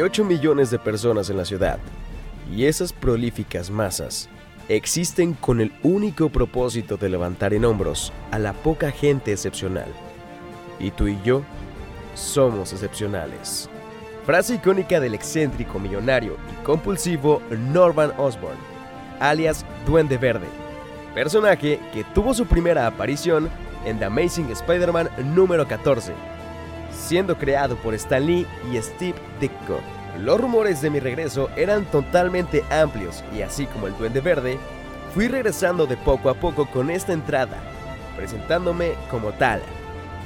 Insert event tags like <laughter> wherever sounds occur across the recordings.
Hay 8 millones de personas en la ciudad, y esas prolíficas masas existen con el único propósito de levantar en hombros a la poca gente excepcional. Y tú y yo somos excepcionales. Frase icónica del excéntrico millonario y compulsivo Norman Osborn, alias Duende Verde, personaje que tuvo su primera aparición en The Amazing Spider-Man número 14, siendo creado por Stan Lee y Steve Ditko. Los rumores de mi regreso eran totalmente amplios y así como el Duende Verde, fui regresando de poco a poco con esta entrada, presentándome como tal.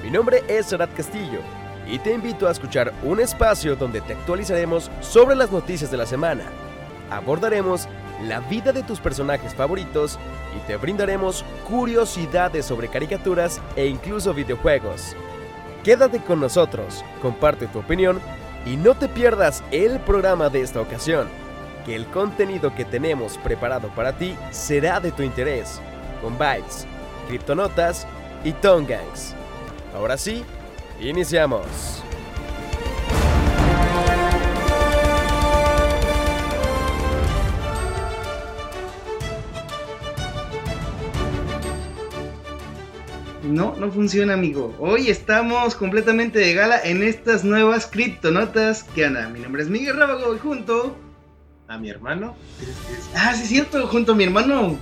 Mi nombre es Sarat Castillo y te invito a escuchar un espacio donde te actualizaremos sobre las noticias de la semana. Abordaremos la vida de tus personajes favoritos y te brindaremos curiosidades sobre caricaturas e incluso videojuegos. Quédate con nosotros, comparte tu opinión y no te pierdas el programa de esta ocasión, que el contenido que tenemos preparado para ti será de tu interés, con bytes, criptonotas y tongangs. Ahora sí, iniciamos. No, no funciona, amigo. Hoy estamos completamente de gala en estas nuevas criptonotas. ¿Qué onda? Mi nombre es Miguel Rábago y junto a mi hermano. Ah, sí, es cierto, junto a mi hermano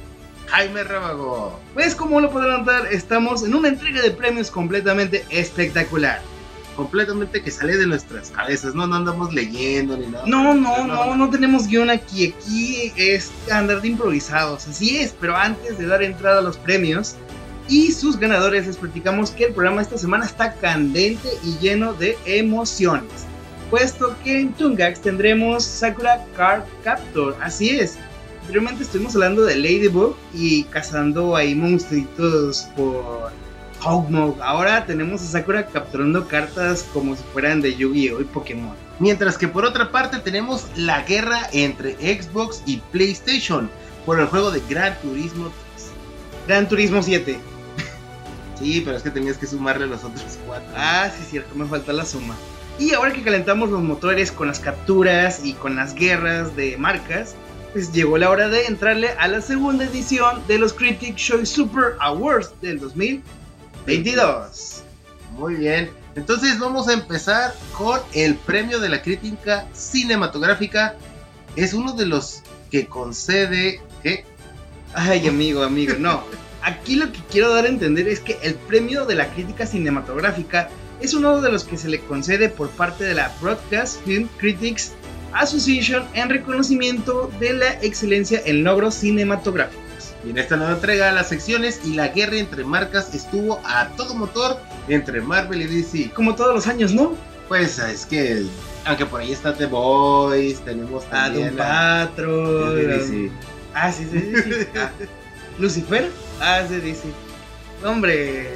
Jaime Rábago. Pues, como lo podrán notar, estamos en una entrega de premios completamente espectacular. Completamente que sale de nuestras cabezas, no, no andamos leyendo ni nada. No, no, no, no tenemos guion aquí. Aquí es andar de improvisados, así es. Pero antes de dar entrada a los premios, y sus ganadores les platicamos que el programa esta semana está candente y lleno de emociones, puesto que en Tungax tendremos Sakura Card Captor, así es. Anteriormente estuvimos hablando de Ladybug y cazando ahí monstruitos por Hawkmoth. Ahora tenemos a Sakura capturando cartas como si fueran de Yu-Gi-Oh! y Pokémon. Mientras que por otra parte tenemos la guerra entre Xbox y PlayStation por el juego de Gran Turismo 3. Gran Turismo 7. Sí, pero es que tenías que sumarle los otros cuatro. Ah, sí, cierto, me falta la suma. Y ahora que calentamos los motores con las capturas y con las guerras de marcas, pues llegó la hora de entrarle a la segunda edición de los Critic Choice Super Awards del 2022. Muy bien, entonces vamos a empezar con el premio de la crítica cinematográfica. Es uno de los que concede... ¿Qué? Ay, amigo, amigo, no. <laughs> Aquí lo que quiero dar a entender es que el premio de la crítica cinematográfica es uno de los que se le concede por parte de la Broadcast Film Critics Association en reconocimiento de la excelencia en logros cinematográficos. Y en esta nueva entrega, las secciones y la guerra entre marcas estuvo a todo motor entre Marvel y DC. Como todos los años, ¿no? Pues es que, aunque por ahí está The Boys, tenemos también a Doom Ah, sí, sí, sí. Ah. <laughs> Lucifer. Ah, se dice. Hombre.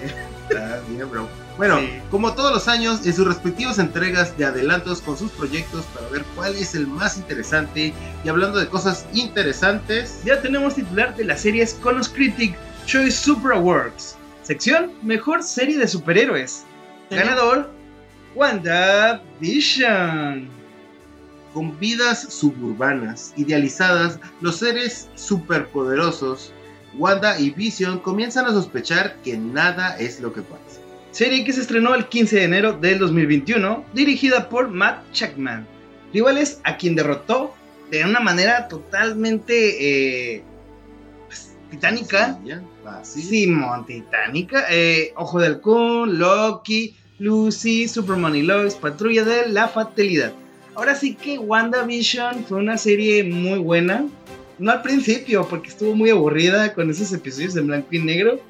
Ah, bien, bro. Bueno, como todos los años, en sus respectivas entregas de adelantos con sus proyectos para ver cuál es el más interesante. Y hablando de cosas interesantes, ya tenemos titular de las series con los Critic Choice Super Awards. Sección Mejor Serie de Superhéroes. Ganador, WandaVision. Con vidas suburbanas, idealizadas, los seres superpoderosos Wanda y Vision comienzan a sospechar que nada es lo que parece. Serie que se estrenó el 15 de enero del 2021, dirigida por Matt Chapman. Rivales a quien derrotó de una manera totalmente eh, pues, titánica. Simón, titánica. Eh, Ojo de Halcón, Loki, Lucy, Superman y Lois, Patrulla de la Fatalidad. Ahora sí que WandaVision fue una serie muy buena no al principio, porque estuvo muy aburrida con esos episodios en blanco y negro.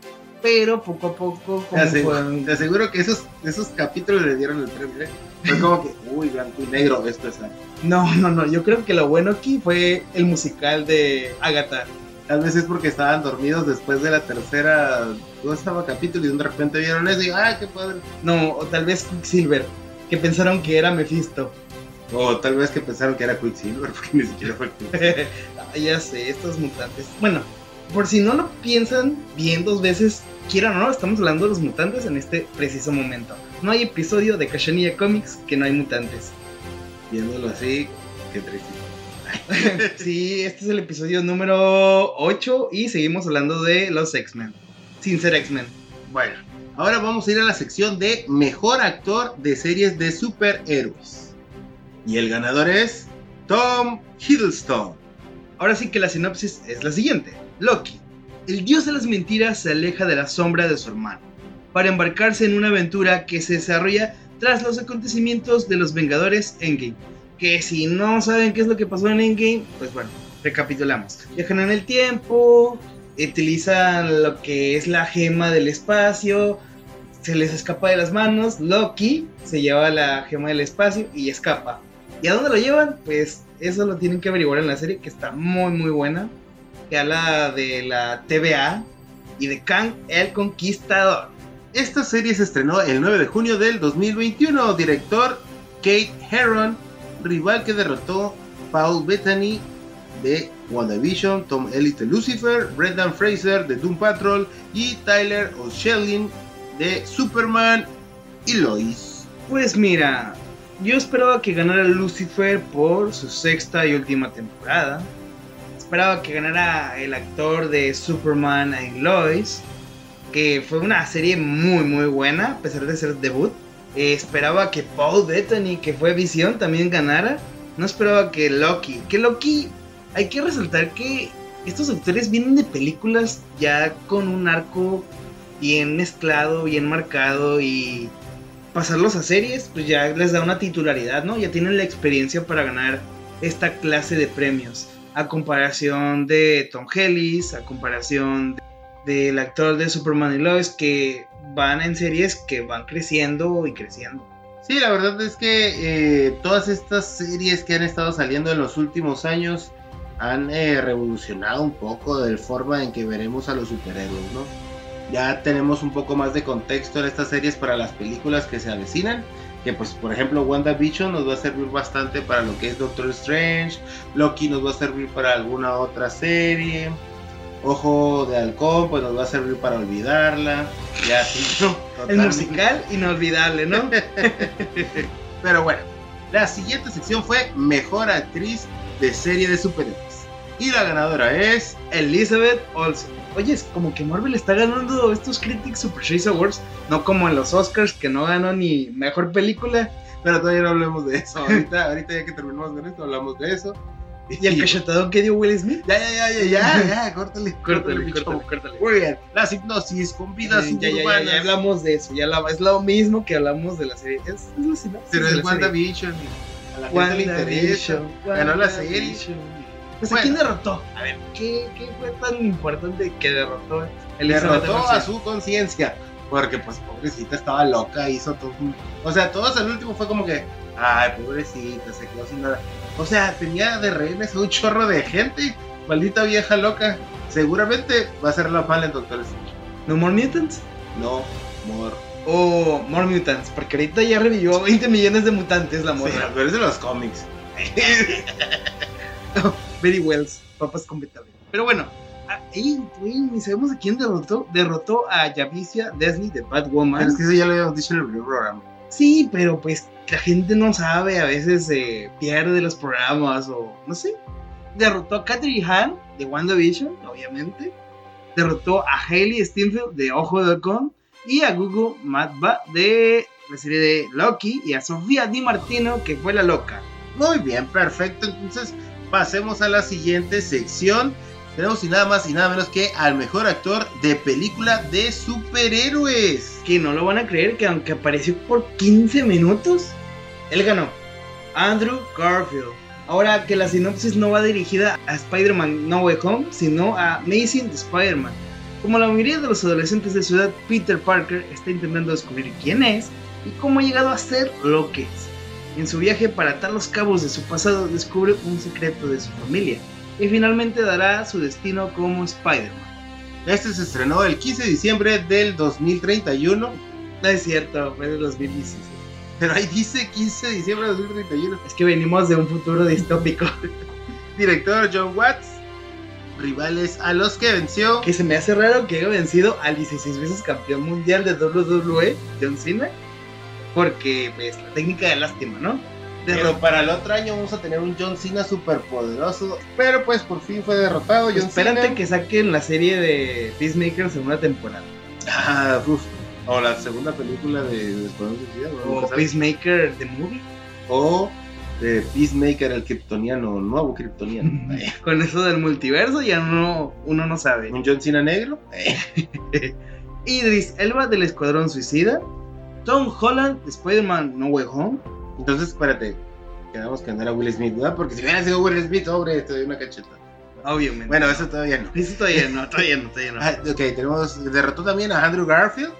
Pero poco a poco. Te aseguro, que esos, esos capítulos le dieron el premio. ¿eh? Fue como que, uy, blanco y negro, esto es. No, no, no. Yo creo que lo bueno aquí fue el musical de Agatha. Tal vez es porque estaban dormidos después de la tercera. ¿Cómo estaba capítulo? Y de repente vieron eso y, ¡ay, qué padre! No, o tal vez Quicksilver, que pensaron que era Mephisto. O tal vez que pensaron que era Quicksilver, <laughs> porque ni siquiera fue Quicksilver. <laughs> ya sé, estos mutantes. Bueno, por si no lo piensan bien dos veces, quieran o no, estamos hablando de los mutantes en este preciso momento. No hay episodio de Kashania Comics que no hay mutantes. Viéndolo así, qué triste. <laughs> sí, este es el episodio número 8 y seguimos hablando de los X-Men. Sin ser X-Men. Bueno, ahora vamos a ir a la sección de mejor actor de series de superhéroes. Y el ganador es Tom Hiddleston. Ahora sí que la sinopsis es la siguiente. Loki, el dios de las mentiras, se aleja de la sombra de su hermano para embarcarse en una aventura que se desarrolla tras los acontecimientos de los Vengadores Endgame. Que si no saben qué es lo que pasó en Endgame, pues bueno, recapitulamos. Viajan en el tiempo, utilizan lo que es la gema del espacio, se les escapa de las manos, Loki se lleva la gema del espacio y escapa. ¿Y a dónde lo llevan? Pues eso lo tienen que averiguar en la serie que está muy muy buena. Que habla de la TVA y de Kang el Conquistador. Esta serie se estrenó el 9 de junio del 2021. Director Kate Herron, rival que derrotó Paul Bettany de WandaVision, Tom Ellis de Lucifer, Brendan Fraser de Doom Patrol y Tyler O'Shelling de Superman y Lois. Pues mira, yo esperaba que ganara Lucifer por su sexta y última temporada. Esperaba que ganara el actor de Superman y Lois que fue una serie muy muy buena, a pesar de ser debut. Eh, esperaba que Paul Bettany, que fue Visión, también ganara. No esperaba que Loki, que Loki, hay que resaltar que estos actores vienen de películas ya con un arco bien mezclado, bien marcado y pasarlos a series, pues ya les da una titularidad, ¿no? Ya tienen la experiencia para ganar esta clase de premios. A comparación de Tom Hellis, a comparación de del actor de Superman y Lois que van en series que van creciendo y creciendo. Sí, la verdad es que eh, todas estas series que han estado saliendo en los últimos años han eh, revolucionado un poco de la forma en que veremos a los superhéroes, ¿no? Ya tenemos un poco más de contexto en estas series para las películas que se avecinan. Que pues por ejemplo WandaVision nos va a servir bastante para lo que es Doctor Strange. Loki nos va a servir para alguna otra serie. Ojo de Halcón, pues nos va a servir para olvidarla. Ya sí, <laughs> El musical inolvidable, ¿no? <laughs> Pero bueno, la siguiente sección fue Mejor Actriz de Serie de Superhéroes. Y la ganadora es Elizabeth Olsen. Oye, es como que Marvel está ganando estos Critics Super Chase Awards, no como en los Oscars que no ganó ni mejor película. Pero todavía no hablemos de eso. <laughs> Ahorita, ahorita ya que terminamos con esto, hablamos de eso. ¿Y el cachetadón que dio Will Smith? Ya, ya, ya, ya, ya, <laughs> ya, córtale. Córtale, córtale. Muy bien. La hipnosis con vidas ya, ya, ya, ya, hablamos de eso. Ya la, es lo mismo que hablamos de la serie. Es, es la sinopsis Pero es WandaVision. A la gente le interesa. Ganó la serie. Pues ¿a quién derrotó? A ver, ¿qué, ¿qué, fue tan importante que derrotó? El derrotó a su conciencia. Porque, pues, pobrecita estaba loca, hizo todo. O sea, todos el último fue como que, ay, pobrecita, se quedó sin nada. O sea, tenía de rehenes un chorro de gente. Maldita vieja loca. Seguramente va a ser la mal en Doctor Strange. ¿No More Mutants? No, More. Oh, More Mutants. Porque ahorita ya revivió 20 millones de mutantes la morra. Sí, pero es de los cómics. <laughs> <laughs> very Wells. Papas con Pero bueno, ahí, ni sabemos a quién derrotó. Derrotó a Javicia Desley de Batwoman. Pero es que eso ya lo habíamos dicho en el primer programa. Sí, pero pues la gente no sabe, a veces se pierde los programas o no sé. Derrotó a Catherine Hahn de WandaVision, obviamente. Derrotó a Hailey Steinfeld de Ojo de Halcón y a Google Matba de la serie de Loki y a Sofía Di Martino que fue la loca. Muy bien, perfecto. Entonces pasemos a la siguiente sección. Tenemos y nada más y nada menos que al mejor actor de película de superhéroes. Que no lo van a creer que aunque apareció por 15 minutos, él ganó. Andrew Garfield. Ahora que la sinopsis no va dirigida a Spider-Man No Way Home, sino a Amazing Spider-Man. Como la mayoría de los adolescentes de ciudad, Peter Parker está intentando descubrir quién es y cómo ha llegado a ser lo que es. En su viaje para atar los cabos de su pasado, descubre un secreto de su familia y finalmente dará su destino como Spider-Man. Este se estrenó el 15 de diciembre del 2031. No es cierto, fue del 2016. Pero ahí dice 15 de diciembre de 2031. Es que venimos de un futuro distópico. <laughs> Director John Watts. Rivales a los que venció. Que se me hace raro que haya vencido al 16 veces campeón mundial de WWE, John Cena. Porque es pues, la técnica de lástima, ¿no? Pero para el otro año vamos a tener un John Cena super poderoso. Pero pues por fin fue derrotado. John Espérate Cena. que saquen la serie de Peacemaker segunda temporada. Ah, uf. O la segunda película de, de Escuadrón Suicida. O. Peacemaker The Movie. O de Peacemaker, el kryptoniano, nuevo kryptoniano. Eh, <laughs> Con eso del multiverso ya no, uno no sabe. un John Cena negro. Eh, <laughs> Idris Elba del Escuadrón Suicida. Tom Holland, Spider-Man No Way Home. Entonces, espérate. Quedamos que no era Will Smith, ¿verdad? Porque si hubiera sido Will Smith, hombre, te doy una cacheta. Obviamente. Bueno, eso todavía no. Eso todavía no, todavía no, todavía no. Ah, ok, tenemos. Derrotó también a Andrew Garfield,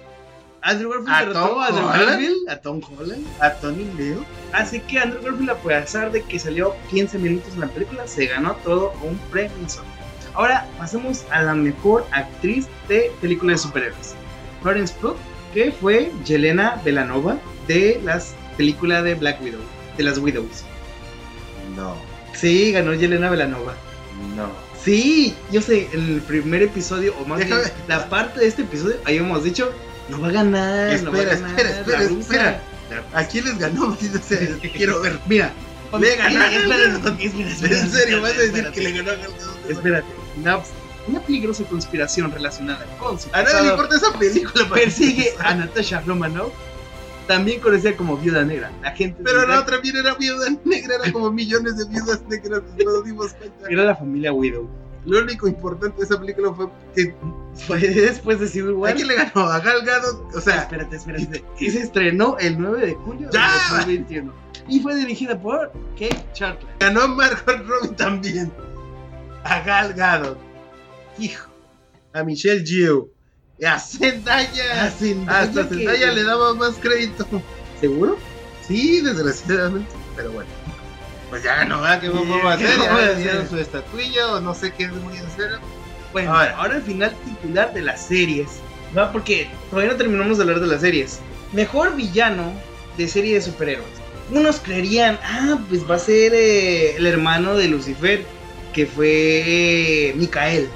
Andrew Garfield ¿A derrotó Tom a Andrew Holland? Garfield, a Tom Holland. a Tony Leo. Así que Andrew Garfield, a pesar de que salió 15 minutos en la película, se ganó todo un premio. Ahora pasemos a la mejor actriz de película de superhéroes. Florence Pugh, que fue Yelena Belanova de las películas de Black Widow, de las Widows. No, Sí, ganó Yelena Belanova. no. Sí, yo sé, en el primer episodio, o más Déjame- bien la parte de este episodio, habíamos dicho, no va a ganar, no va a Espera, ganar. espera, espera, la rusa". espera. ¿A quién les ganó? <laughs> Sea, quiero ver. Mira, Le ganó espera, <laughs> espera, En serio, vas a decir espérate. que le ganó a? Espérate, una, una peligrosa conspiración relacionada con su A nadie le importa esa película. <laughs> persigue a Natasha Romanoff, también conocida como Viuda Negra, agente Pero de la otra bien era viuda negra, era como millones de viudas negras, nos dimos cuenta. era la familia Widow. Lo único importante de esa película fue que Fue después de Civil ¿a War. quién le ganó? A Gal Gadot, o sea, espérate, espérate. Y se estrenó el 9 de julio ¡Ya! de 2021. Y fue dirigida por Kate Chartler. ganó a Margot Robbie también. A Gal Gadot. Hijo. A Michelle Yeoh. Y a Zendaya. A Zendaya Hasta que- Zendaya le daba más crédito. ¿Seguro? Sí, desgraciadamente. Pero bueno. Pues ya ganó, ¿verdad? ¿Qué vamos a hacer? ¿qué vamos a Ya su estatuilla o no sé qué voy a hacer. Bueno, Ahora. ahora, el final titular de las series. ¿va? Porque todavía no terminamos de hablar de las series. Mejor villano de serie de superhéroes. Unos creerían, ah, pues va a ser eh, el hermano de Lucifer, que fue eh, Micael.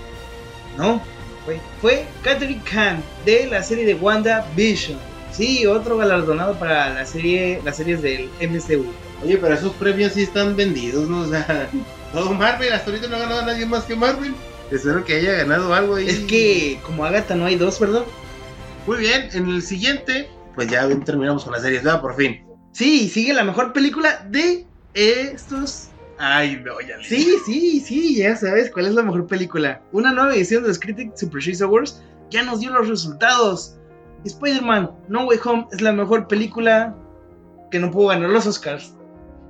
No, fue, fue Catherine Khan de la serie de Wanda Vision. Sí, otro galardonado para la serie, las series del MCU. Oye, pero esos premios sí están vendidos, ¿no? O sea, <laughs> todo Marvel, hasta ahorita no ha ganado nadie más que Marvel. Espero que haya ganado algo ahí. Es que como Agatha no hay dos, ¿verdad? Muy bien, en el siguiente, pues ya terminamos con las series, ¿verdad? Por fin. Sí, sigue la mejor película de estos. Ay, no, ya Sí, sí, sí, ya sabes cuál es la mejor película. Una nueva edición de los Critics Super Choice Awards ya nos dio los resultados. Spider-Man No Way Home es la mejor película que no pudo ganar los Oscars.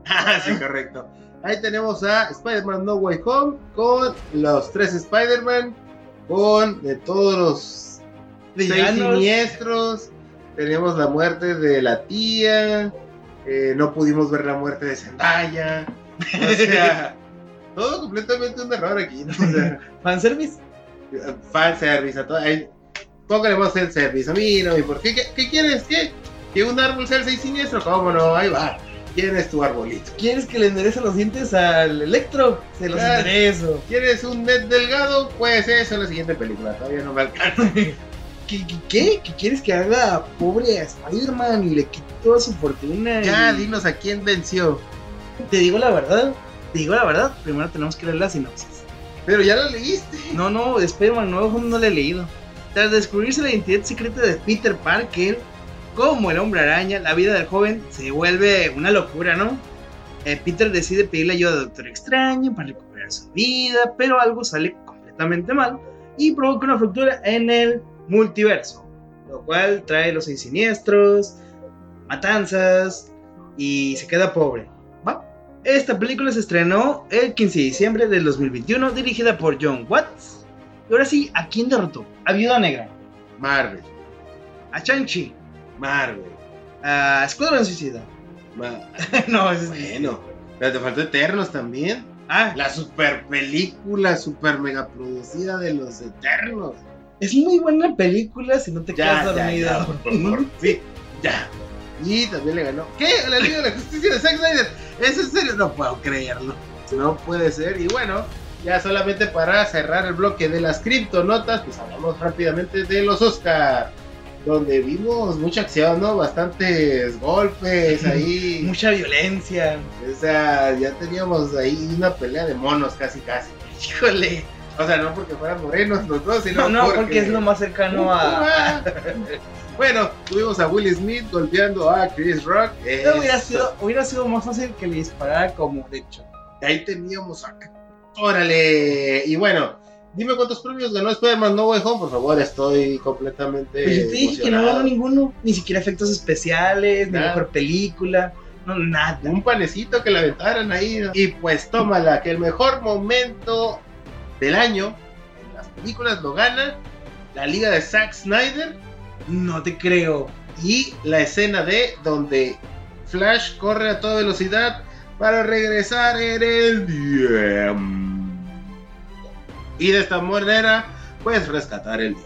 Ah, sí, correcto. Ahí tenemos a Spider-Man No Way Home con los tres Spider-Man, con de todos los seis siniestros. Tenemos la muerte de la tía. eh, no pudimos ver la muerte de Zendaya. <laughs> O sea, <laughs> todo completamente un error aquí, ¿no? O sea, <laughs> Fanservice. fan service a todo. ahí, Póngale el service. A mí no me importa. ¿Qué, qué, qué quieres? ¿Qué? ¿Que un árbol sea el seis siniestro? ¿Cómo no? Ahí va. ¿Quién es tu arbolito? ¿Quieres que le enderece los dientes al Electro? Se los enderezo. ¿Quieres un net delgado? Pues eso en la siguiente película. Todavía no me alcanza. ¿Qué, qué, quieres que haga pobre a Spider-Man y le quite toda su fortuna? Ya, y- dinos a quién venció. Te digo la verdad. Te digo la verdad. Primero tenemos que leer la sinopsis. Pero ya lo leíste. No, no, de Spider-Man No Home no la he leído. Tras descubrirse la identidad secreta de Peter Parker, como el hombre araña, la vida del joven se vuelve una locura, ¿no? Eh, Peter decide pedirle ayuda al Doctor Extraño para recuperar su vida, pero algo sale completamente mal y provoca una fractura en el multiverso, lo cual trae los seis siniestros, matanzas y se queda pobre. Esta película se estrenó el 15 de diciembre del 2021, dirigida por John Watts. Y ahora sí, ¿a quién derrotó? A Viuda Negra, Marvel. a Shang-Chi, Marvel. a Escuadrón Suicida. Ma- <laughs> no, es Bueno. Pero te faltó Eternos también. Ah, La super película, super mega producida de los Eternos. es muy buena película si no te quedas Ya, ya, dormido. ya, por favor. <laughs> Sí, ya. Y también le ganó. ¿Qué? La Liga de la Justicia de Zack Snyder. ¿Es en serio? No puedo creerlo. No puede ser. Y bueno, ya solamente para cerrar el bloque de las criptonotas, pues hablamos rápidamente de los Oscar. donde vimos mucha acción, ¿no? Bastantes golpes ahí. <laughs> Mucha violencia. O sea, ya teníamos ahí una pelea de monos casi casi. Híjole. O sea, no porque fueran morenos los dos, sino No, no, porque, es lo más cercano a. <laughs> bueno, tuvimos a Will Smith golpeando a Chris Rock. No, hubiera, sido, hubiera sido más fácil que le disparara como de hecho. Ahí teníamos a. ¡Órale! Y bueno, dime cuántos premios ganó Spider-Man No Way Home, por favor, estoy completamente. Pues yo te dije que no ganó ninguno, ni siquiera efectos especiales, ni mejor película, no, nada. un panecito que le aventaran ahí. Y pues tómala, que el mejor momento del año en las películas lo gana la liga de Zack Snyder No te creo. y la escena de donde Flash corre a toda velocidad para regresar en el tiempo. Y de esta manera, pues rescatar el día.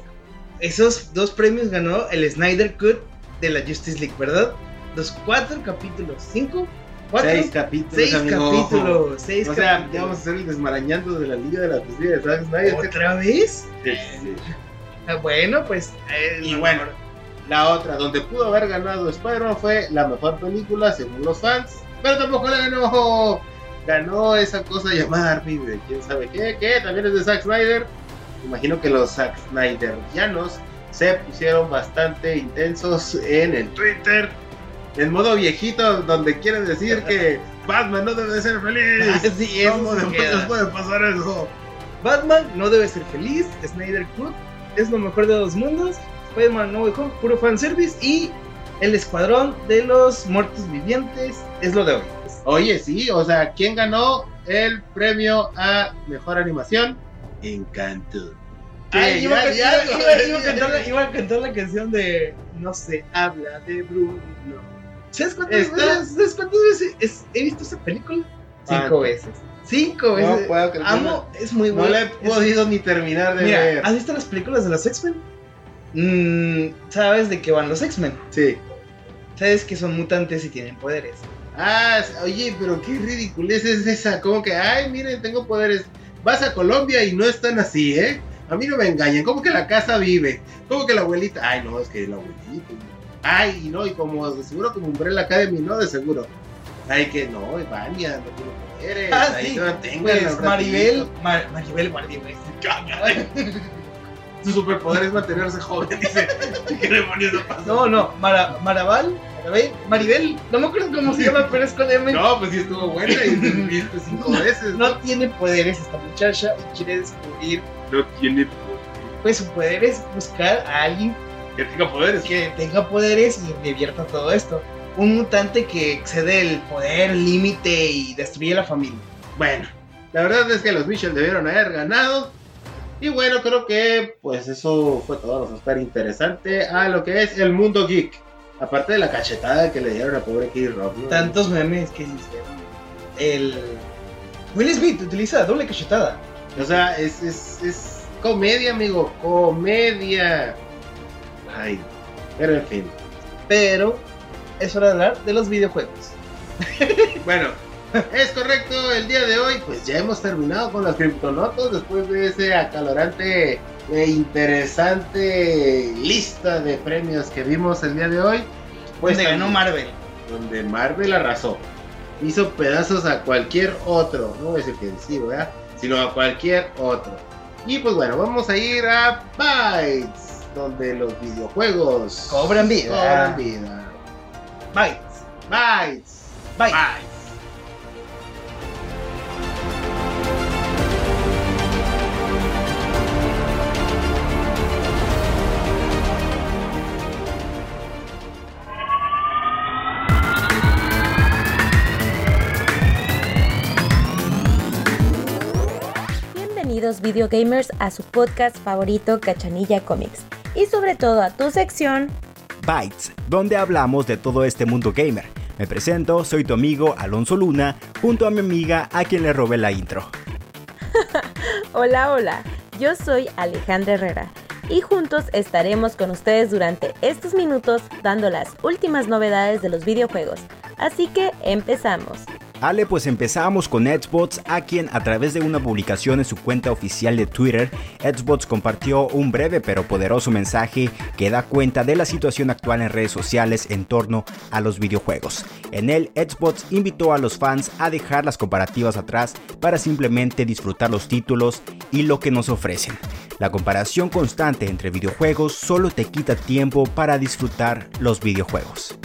Esos dos premios ganó el Snyder Cut de la Justice League, ¿verdad? Los cuatro capítulos. ¿Cinco? ¿Cuatro? Seis capítulos. Seis amigo. capítulos. Seis O sea, capítulos. ya vamos a hacer el desmarañando de la Liga de la Justicia de Zack Snyder. ¿Otra vez? Sí, sí. Ah, bueno, pues. eh, Y no, bueno, la otra, donde pudo haber ganado Spider-Man fue la mejor película según los fans, pero tampoco la ganó. Ganó esa cosa llamada Army, quién sabe qué, que también es de Zack Snyder. Imagino que los Zack Snyderianos se pusieron bastante intensos en el Twitter, en modo viejito, donde quieren decir que <laughs> Batman no debe de ser feliz. <laughs> Sí, ¿Cómo queda. puede pasar eso? Batman no debe ser feliz. Snyder Cut es lo mejor de dos mundos. Spider-Man No Way Home, puro fanservice. Y el escuadrón de los muertos vivientes es lo de hoy. Oye, sí, o sea, ¿quién ganó el premio a mejor animación? Encanto. Ay, iba, a cantar- la- canción de No se habla de Bruno. ¿Sabes cuántas Está- veces, ¿sabes cuántas veces es- he visto esa película? Cinco ¿Cuántas? veces. Cinco No veces. puedo creer. Amo, es muy No bueno. la he Es- podido ni terminar de Mira, ver. ¿has visto las películas de los X-Men? Mm, ¿Sabes de qué van los X-Men? Sí. Sabes que son mutantes y tienen poderes. Ah, oye, pero qué ridiculez es esa. Como que, ay, miren, tengo poderes. Vas a Colombia y no están así, ¿eh? A mí no me engañan. ¿Cómo que la casa vive? ¿Cómo que la abuelita? Ay, no, es que la abuelita. Ay, no, y como de seguro como Umbrella Academy, no, de seguro. Ay, que no, Vania, no tiene poderes. Ah, ahí sí. Pues. Maribel, Mar- Maribel Guardia, güey. Su superpoder es mantenerse joven, dice. <laughs> ¿Qué demonios no pasa? No, no, Mara, Marabal, Marabel, Maribel, no me acuerdo cómo se llama, pero es con M. No, pues sí estuvo buena y viste cinco veces. No tiene poderes esta muchacha y quiere descubrir, No tiene pues su poder es buscar a alguien que tenga poderes. que tenga poderes y revierta todo esto. Un mutante que excede el poder, límite y destruye la familia. Bueno, la verdad es que los Mitchell debieron haber ganado. Y bueno, creo que pues eso fue todo lo súper interesante a lo que es el mundo geek. Aparte de la cachetada que le dieron a pobre Kid Rock. ¿no? Tantos memes que hicieron. El. Will Smith utiliza doble cachetada. O sea, es, es, es comedia, amigo. Comedia. Ay, pero en fin. Pero es hora de hablar de los videojuegos. Bueno, es correcto, el día de hoy pues ya hemos terminado con las criptonotas después de ese acalorante e interesante lista de premios que vimos el día de hoy. Pues Pues ganó Marvel. donde Marvel arrasó. Hizo pedazos a cualquier otro, no voy a decir que sí, ¿verdad? Sino a cualquier otro. Y pues bueno, vamos a ir a Bytes, donde los videojuegos Cobran vida. Cobran vida. Bytes. Bytes. Bytes. Bytes. Bienvenidos videogamers a su podcast favorito Cachanilla Comics y sobre todo a tu sección Bytes, donde hablamos de todo este mundo gamer. Me presento, soy tu amigo Alonso Luna, junto a mi amiga a quien le robé la intro. <laughs> Hola hola, yo soy Alejandra Herrera y juntos estaremos con ustedes durante estos minutos dando las últimas novedades de los videojuegos. Así que empezamos. Ale, pues empezamos con Xbox, a quien a través de una publicación en su cuenta oficial de Twitter, Xbox compartió un breve pero poderoso mensaje que da cuenta de la situación actual en redes sociales en torno a los videojuegos. En él, Xbox invitó a los fans a dejar las comparativas atrás para simplemente disfrutar los títulos y lo que nos ofrecen. La comparación constante entre videojuegos solo te quita tiempo para disfrutar los videojuegos.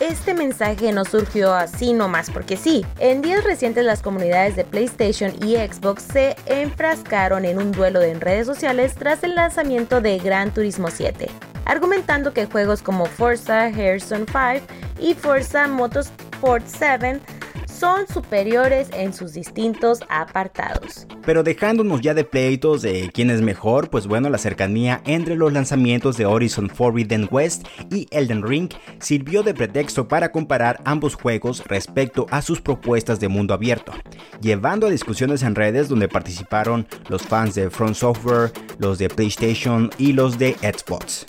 Este mensaje no surgió así nomás porque sí. En días recientes las comunidades de PlayStation y Xbox se enfrascaron en un duelo en redes sociales tras el lanzamiento de Gran Turismo 7, argumentando que juegos como Forza Horizon 5 y Forza Motorsport 7 son superiores en sus distintos apartados. Pero dejándonos ya de pleitos de quién es mejor, pues bueno, la cercanía entre los lanzamientos de Horizon Forbidden West y Elden Ring sirvió de pretexto para comparar ambos juegos respecto a sus propuestas de mundo abierto, llevando a discusiones en redes donde participaron los fans de Front Software, los de PlayStation y los de Xbox.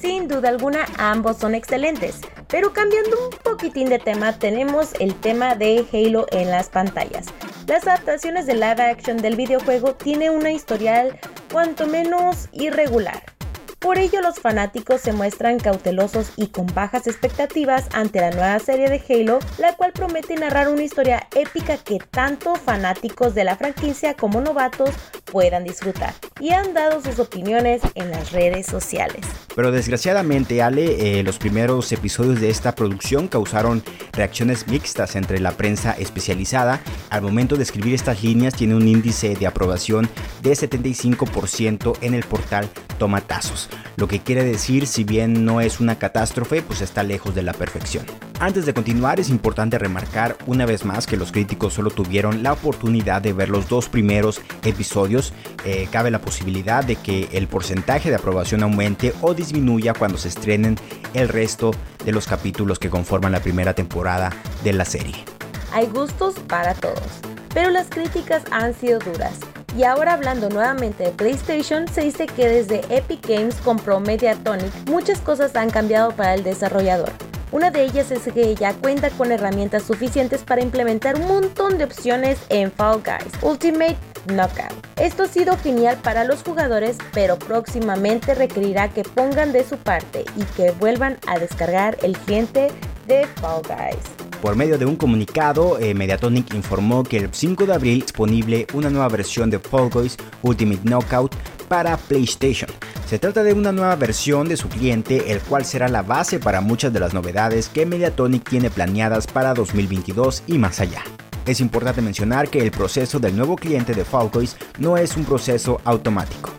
Sin duda alguna, ambos son excelentes. Pero cambiando un poquitín de tema, tenemos el tema de Halo en las pantallas. Las adaptaciones de live action del videojuego tienen una historial cuanto menos irregular. Por ello los fanáticos se muestran cautelosos y con bajas expectativas ante la nueva serie de Halo, la cual promete narrar una historia épica que tanto fanáticos de la franquicia como novatos puedan disfrutar. Y han dado sus opiniones en las redes sociales. Pero desgraciadamente, Ale, eh, los primeros episodios de esta producción causaron reacciones mixtas entre la prensa especializada. Al momento de escribir estas líneas tiene un índice de aprobación de 75% en el portal Tomatazos lo que quiere decir si bien no es una catástrofe, pues está lejos de la perfección. Antes de continuar es importante remarcar una vez más que los críticos solo tuvieron la oportunidad de ver los dos primeros episodios, eh, cabe la posibilidad de que el porcentaje de aprobación aumente o disminuya cuando se estrenen el resto de los capítulos que conforman la primera temporada de la serie. Hay gustos para todos, pero las críticas han sido duras. Y ahora hablando nuevamente de PlayStation, se dice que desde Epic Games compró Mediatonic, muchas cosas han cambiado para el desarrollador. Una de ellas es que ya cuenta con herramientas suficientes para implementar un montón de opciones en Fall Guys Ultimate Knockout. Esto ha sido genial para los jugadores, pero próximamente requerirá que pongan de su parte y que vuelvan a descargar el cliente de Fall Guys. Por medio de un comunicado, eh, Mediatonic informó que el 5 de abril disponible una nueva versión de Fall Guys Ultimate Knockout para PlayStation. Se trata de una nueva versión de su cliente, el cual será la base para muchas de las novedades que Mediatonic tiene planeadas para 2022 y más allá. Es importante mencionar que el proceso del nuevo cliente de Fall Guys no es un proceso automático.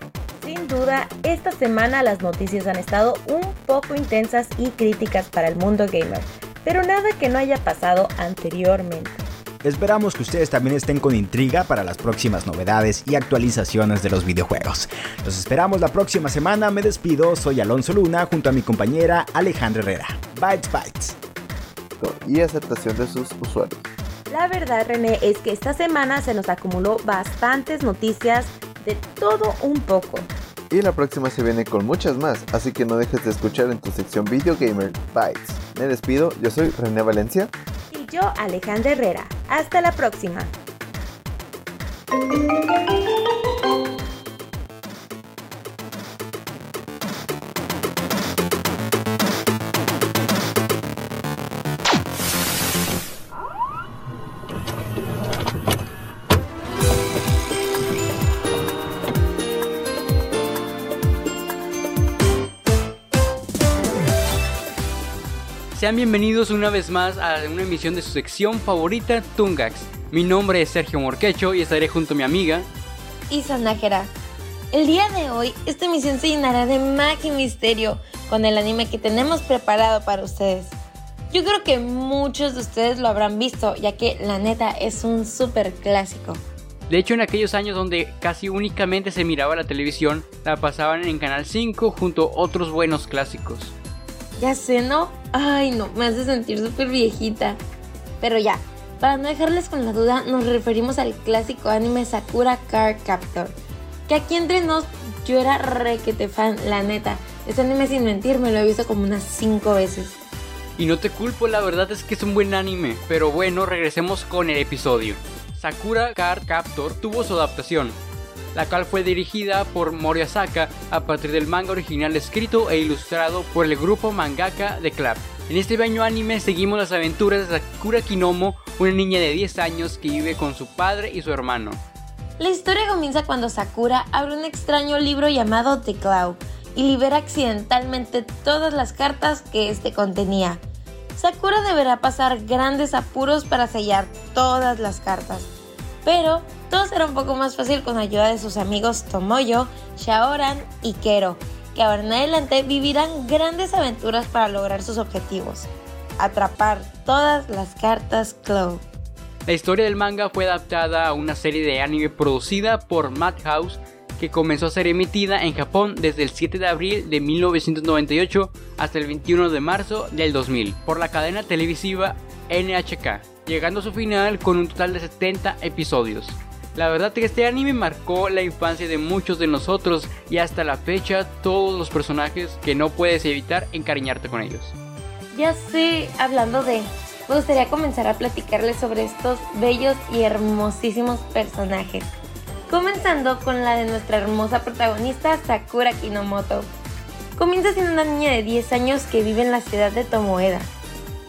Sin duda, esta semana las noticias han estado un poco intensas y críticas para el mundo gamer pero nada que no haya pasado anteriormente. Esperamos que ustedes también estén con intriga para las próximas novedades y actualizaciones de los videojuegos. Los esperamos la próxima semana. Me despido, soy Alonso Luna junto a mi compañera Alejandra Herrera. Bytes Bytes. Y aceptación de sus usuarios. La verdad, René, es que esta semana se nos acumuló bastantes noticias de todo un poco. Y la próxima se viene con muchas más, así que no dejes de escuchar en tu sección Video Gamer Bytes. Me despido, yo soy René Valencia. Y yo, Alejandra Herrera. Hasta la próxima. Sean bienvenidos una vez más a una emisión de su sección favorita, Tungax. Mi nombre es Sergio Morquecho y estaré junto a mi amiga Isa Nájera. El día de hoy, esta emisión se llenará de magia y misterio con el anime que tenemos preparado para ustedes. Yo creo que muchos de ustedes lo habrán visto, ya que la neta es un súper clásico. De hecho, en aquellos años donde casi únicamente se miraba la televisión, la pasaban en Canal 5 junto a otros buenos clásicos. Ya sé, ¿no? Ay, no, me hace sentir súper viejita. Pero ya, para no dejarles con la duda, nos referimos al clásico anime Sakura Card Captor. Que aquí entre nos, yo era requete fan, la neta. Ese anime sin mentir me lo he visto como unas 5 veces. Y no te culpo, la verdad es que es un buen anime. Pero bueno, regresemos con el episodio. Sakura Card Captor tuvo su adaptación, la cual fue dirigida por Mori Asaka a partir del manga original escrito e ilustrado por el grupo mangaka de Club. En este baño anime seguimos las aventuras de Sakura Kinomo, una niña de 10 años que vive con su padre y su hermano. La historia comienza cuando Sakura abre un extraño libro llamado The Cloud y libera accidentalmente todas las cartas que este contenía. Sakura deberá pasar grandes apuros para sellar todas las cartas, pero todo será un poco más fácil con ayuda de sus amigos Tomoyo, Shaoran y Kero, que ahora en adelante vivirán grandes aventuras para lograr sus objetivos. Atrapar todas las cartas Cloud. La historia del manga fue adaptada a una serie de anime producida por Madhouse que comenzó a ser emitida en Japón desde el 7 de abril de 1998 hasta el 21 de marzo del 2000 por la cadena televisiva NHK, llegando a su final con un total de 70 episodios. La verdad que este anime marcó la infancia de muchos de nosotros y hasta la fecha todos los personajes que no puedes evitar encariñarte con ellos. Ya sé, hablando de, me gustaría comenzar a platicarles sobre estos bellos y hermosísimos personajes. Comenzando con la de nuestra hermosa protagonista Sakura Kinomoto. Comienza siendo una niña de 10 años que vive en la ciudad de Tomoeda.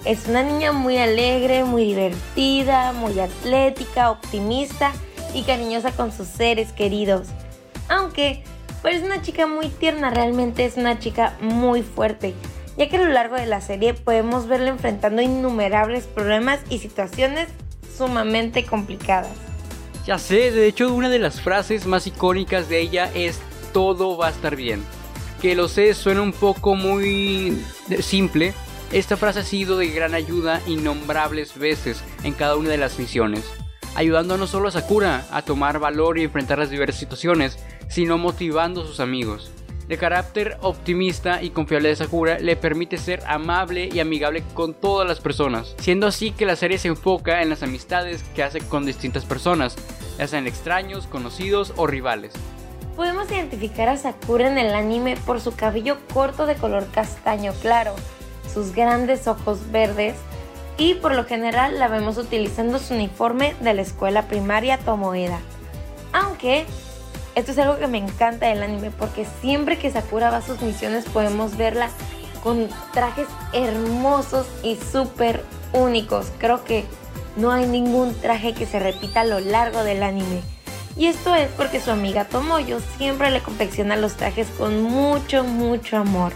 Es una niña muy alegre, muy divertida, muy atlética, optimista y cariñosa con sus seres queridos. Aunque parece una chica muy tierna, realmente es una chica muy fuerte, ya que a lo largo de la serie podemos verla enfrentando innumerables problemas y situaciones sumamente complicadas. Ya sé, de hecho una de las frases más icónicas de ella es todo va a estar bien. Que lo sé, suena un poco muy simple. Esta frase ha sido de gran ayuda innombrables veces en cada una de las misiones, ayudando no solo a Sakura a tomar valor y enfrentar las diversas situaciones, sino motivando a sus amigos. El carácter optimista y confiable de Sakura le permite ser amable y amigable con todas las personas, siendo así que la serie se enfoca en las amistades que hace con distintas personas, ya sean extraños, conocidos o rivales. Podemos identificar a Sakura en el anime por su cabello corto de color castaño claro, sus grandes ojos verdes y por lo general la vemos utilizando su uniforme de la escuela primaria Tomoeda. Aunque esto es algo que me encanta del anime porque siempre que Sakura va a sus misiones podemos verla con trajes hermosos y súper únicos. Creo que no hay ningún traje que se repita a lo largo del anime. Y esto es porque su amiga Tomoyo siempre le confecciona los trajes con mucho, mucho amor.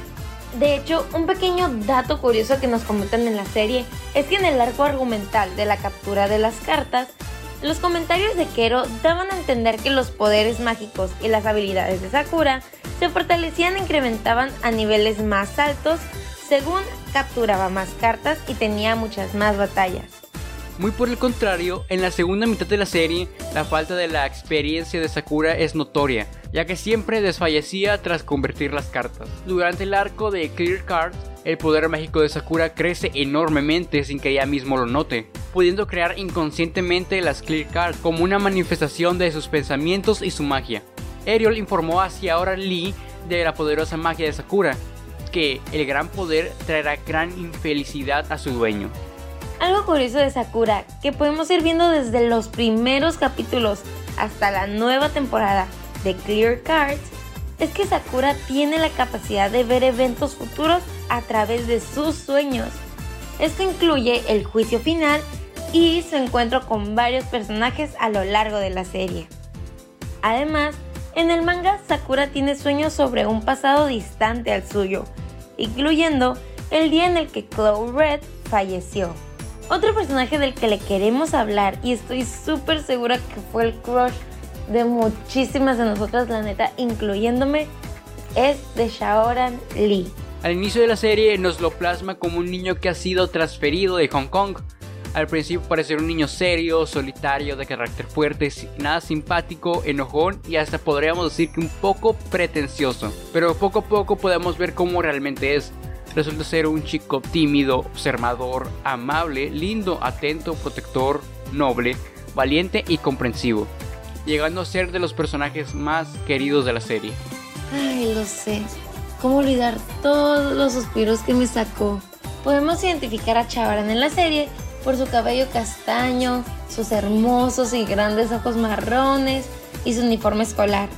De hecho, un pequeño dato curioso que nos comentan en la serie es que en el arco argumental de la captura de las cartas, los comentarios de Kero daban a entender que los poderes mágicos y las habilidades de Sakura se fortalecían e incrementaban a niveles más altos según capturaba más cartas y tenía muchas más batallas. Muy por el contrario, en la segunda mitad de la serie, la falta de la experiencia de Sakura es notoria, ya que siempre desfallecía tras convertir las cartas. Durante el arco de Clear Cards, el poder mágico de Sakura crece enormemente sin que ella mismo lo note, pudiendo crear inconscientemente las Clear Cards como una manifestación de sus pensamientos y su magia. Ariel informó hacia ahora Lee de la poderosa magia de Sakura, que el gran poder traerá gran infelicidad a su dueño. Algo curioso de Sakura, que podemos ir viendo desde los primeros capítulos hasta la nueva temporada de Clear Cards, es que Sakura tiene la capacidad de ver eventos futuros a través de sus sueños. Esto incluye el juicio final y su encuentro con varios personajes a lo largo de la serie. Además, en el manga Sakura tiene sueños sobre un pasado distante al suyo, incluyendo el día en el que Chloe Red falleció. Otro personaje del que le queremos hablar y estoy súper segura que fue el crush de muchísimas de nosotras, la neta, incluyéndome, es de Shaoran Lee. Al inicio de la serie nos lo plasma como un niño que ha sido transferido de Hong Kong. Al principio parece un niño serio, solitario, de carácter fuerte, nada simpático, enojón y hasta podríamos decir que un poco pretencioso. Pero poco a poco podemos ver cómo realmente es. Resulta ser un chico tímido, observador, amable, lindo, atento, protector, noble, valiente y comprensivo, llegando a ser de los personajes más queridos de la serie. Ay, lo sé. ¿Cómo olvidar todos los suspiros que me sacó? Podemos identificar a Chabaran en la serie por su cabello castaño, sus hermosos y grandes ojos marrones y su uniforme escolar.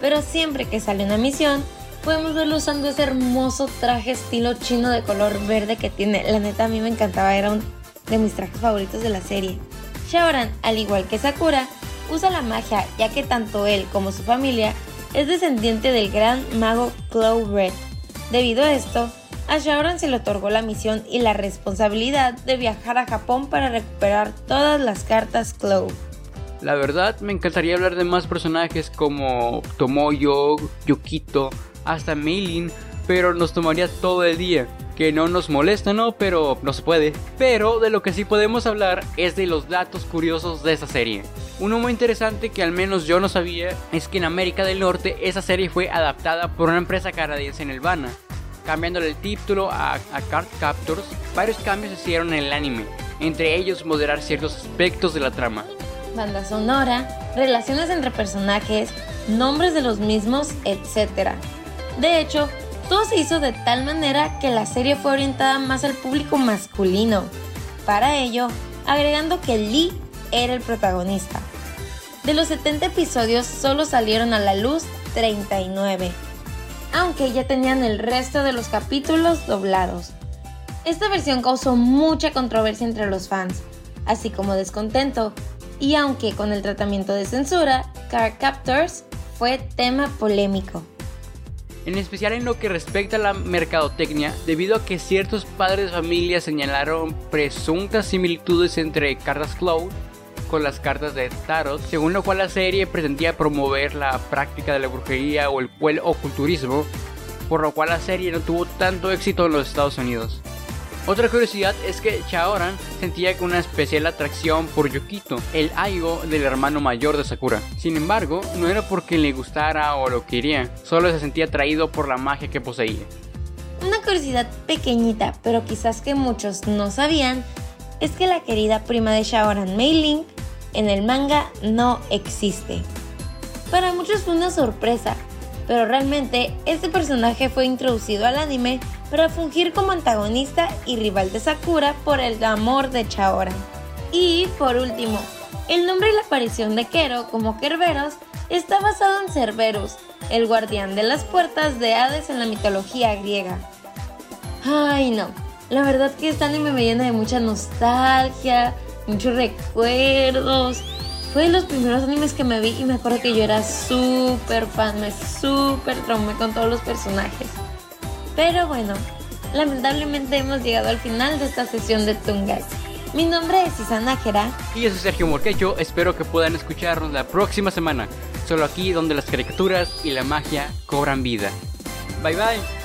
Pero siempre que sale una misión, podemos verlo usando ese hermoso traje estilo chino de color verde que tiene. La neta a mí me encantaba, era uno de mis trajes favoritos de la serie. Shaoran, al igual que Sakura, usa la magia ya que tanto él como su familia es descendiente del gran mago Clow Red. Debido a esto, a Shaoran se le otorgó la misión y la responsabilidad de viajar a Japón para recuperar todas las cartas Clow. La verdad, me encantaría hablar de más personajes como Tomoyo, Yukito, hasta Meilin, pero nos tomaría todo el día. Que no nos molesta, ¿no? Pero no se puede. Pero de lo que sí podemos hablar es de los datos curiosos de esta serie. Uno muy interesante que al menos yo no sabía es que en América del Norte esa serie fue adaptada por una empresa canadiense en Elvana, cambiándole el título a, a Card Captors. Varios cambios se hicieron en el anime, entre ellos moderar ciertos aspectos de la trama. Banda sonora, relaciones entre personajes, nombres de los mismos, etc. De hecho, todo se hizo de tal manera que la serie fue orientada más al público masculino. Para ello, agregando que Lee era el protagonista. De los 70 episodios solo salieron a la luz 39, aunque ya tenían el resto de los capítulos doblados. Esta versión causó mucha controversia entre los fans, así como descontento, y aunque con el tratamiento de censura, Car Captors fue tema polémico en especial en lo que respecta a la mercadotecnia, debido a que ciertos padres de familia señalaron presuntas similitudes entre cartas Cloud con las cartas de Tarot, según lo cual la serie pretendía promover la práctica de la brujería o el, oculturismo, por lo cual la serie no tuvo tanto éxito en los Estados Unidos. Otra curiosidad es que Chaoran sentía una especial atracción por Yukito, el Aigo del hermano mayor de Sakura. Sin embargo, no era porque le gustara o lo quería, solo se sentía atraído por la magia que poseía. Una curiosidad pequeñita, pero quizás que muchos no sabían, es que la querida prima de Shaoran, Mei Ling, en el manga no existe. Para muchos fue una sorpresa, pero realmente este personaje fue introducido al anime para fungir como antagonista y rival de Sakura por el amor de Chaora. Y por último, el nombre y la aparición de Kero como Kerberos está basado en Cerberus, el guardián de las puertas de Hades en la mitología griega. Ay no, la verdad que este anime me llena de mucha nostalgia, muchos recuerdos. Fue de los primeros animes que me vi y me acuerdo que yo era súper fan, me súper traumé con todos los personajes. Pero bueno, lamentablemente hemos llegado al final de esta sesión de Tungas. Mi nombre es Isana Jera. Y yo soy Sergio Morquecho. Espero que puedan escucharnos la próxima semana. Solo aquí donde las caricaturas y la magia cobran vida. Bye bye.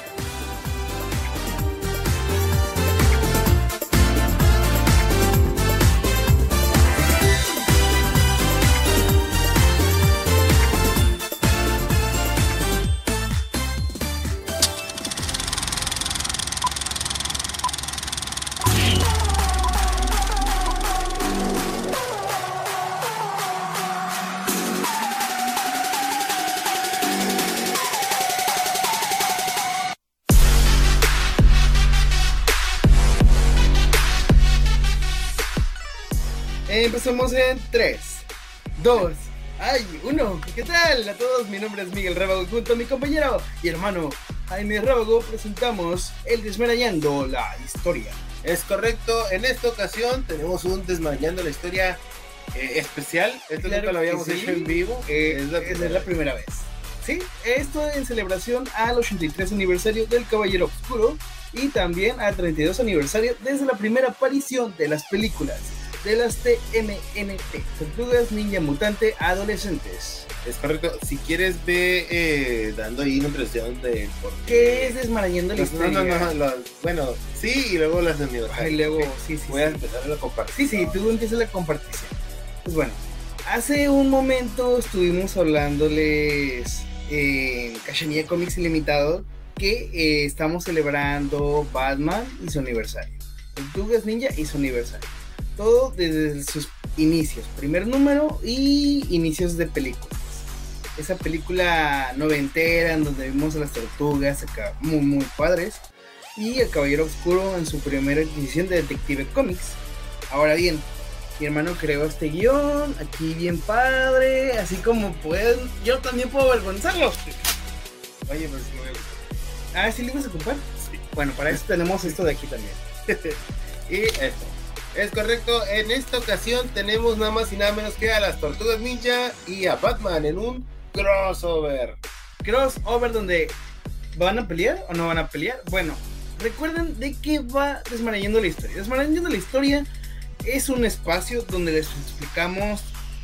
Empezamos en 3, 2, ay, 1. ¿Qué tal a todos? Mi nombre es Miguel Rábago junto a mi compañero y hermano Jaime Rábago presentamos el Desmarañando la Historia. Es correcto, en esta ocasión tenemos un Desmarañando la Historia eh, especial. Esto nunca lo habíamos hecho en vivo. Eh, es, la, es la primera vez. Sí, esto en celebración al 83 aniversario del Caballero Oscuro y también al 32 aniversario desde la primera aparición de las películas de las TMNT, Tortugas Ninja Mutante Adolescentes. Es correcto. Si quieres, ve eh, dando ahí una impresión de por qué es desmarañando la historia. No, no, no. bueno, sí, y luego las universidades. Y luego, sí, sí. Voy a empezar a la compartir. Sí, sí, tú empiezas la compartición. Pues bueno, hace un momento estuvimos hablándoles en Cachanilla Comics Ilimitado que eh, estamos celebrando Batman y su aniversario. Tortugas Ninja y su aniversario todo desde sus inicios, primer número y inicios de películas. Esa película noventera en donde vimos a las tortugas acá muy muy padres. y El Caballero Oscuro en su primera edición de Detective Comics. Ahora bien, mi hermano creó este guion, aquí bien padre, así como pueden, yo también puedo avergonzarlos. Oye, pero si me gusta. Ah, ¿sí le ibas a ocupar? Bueno, para eso tenemos esto de aquí también. <laughs> Y esto. Es correcto, en esta ocasión tenemos nada más y nada menos que a las Tortugas Ninja y a Batman en un crossover. crossover donde van a pelear o no van a pelear. Bueno, recuerden de qué va Desmarañando la Historia. Desmarañando la Historia es un espacio donde les explicamos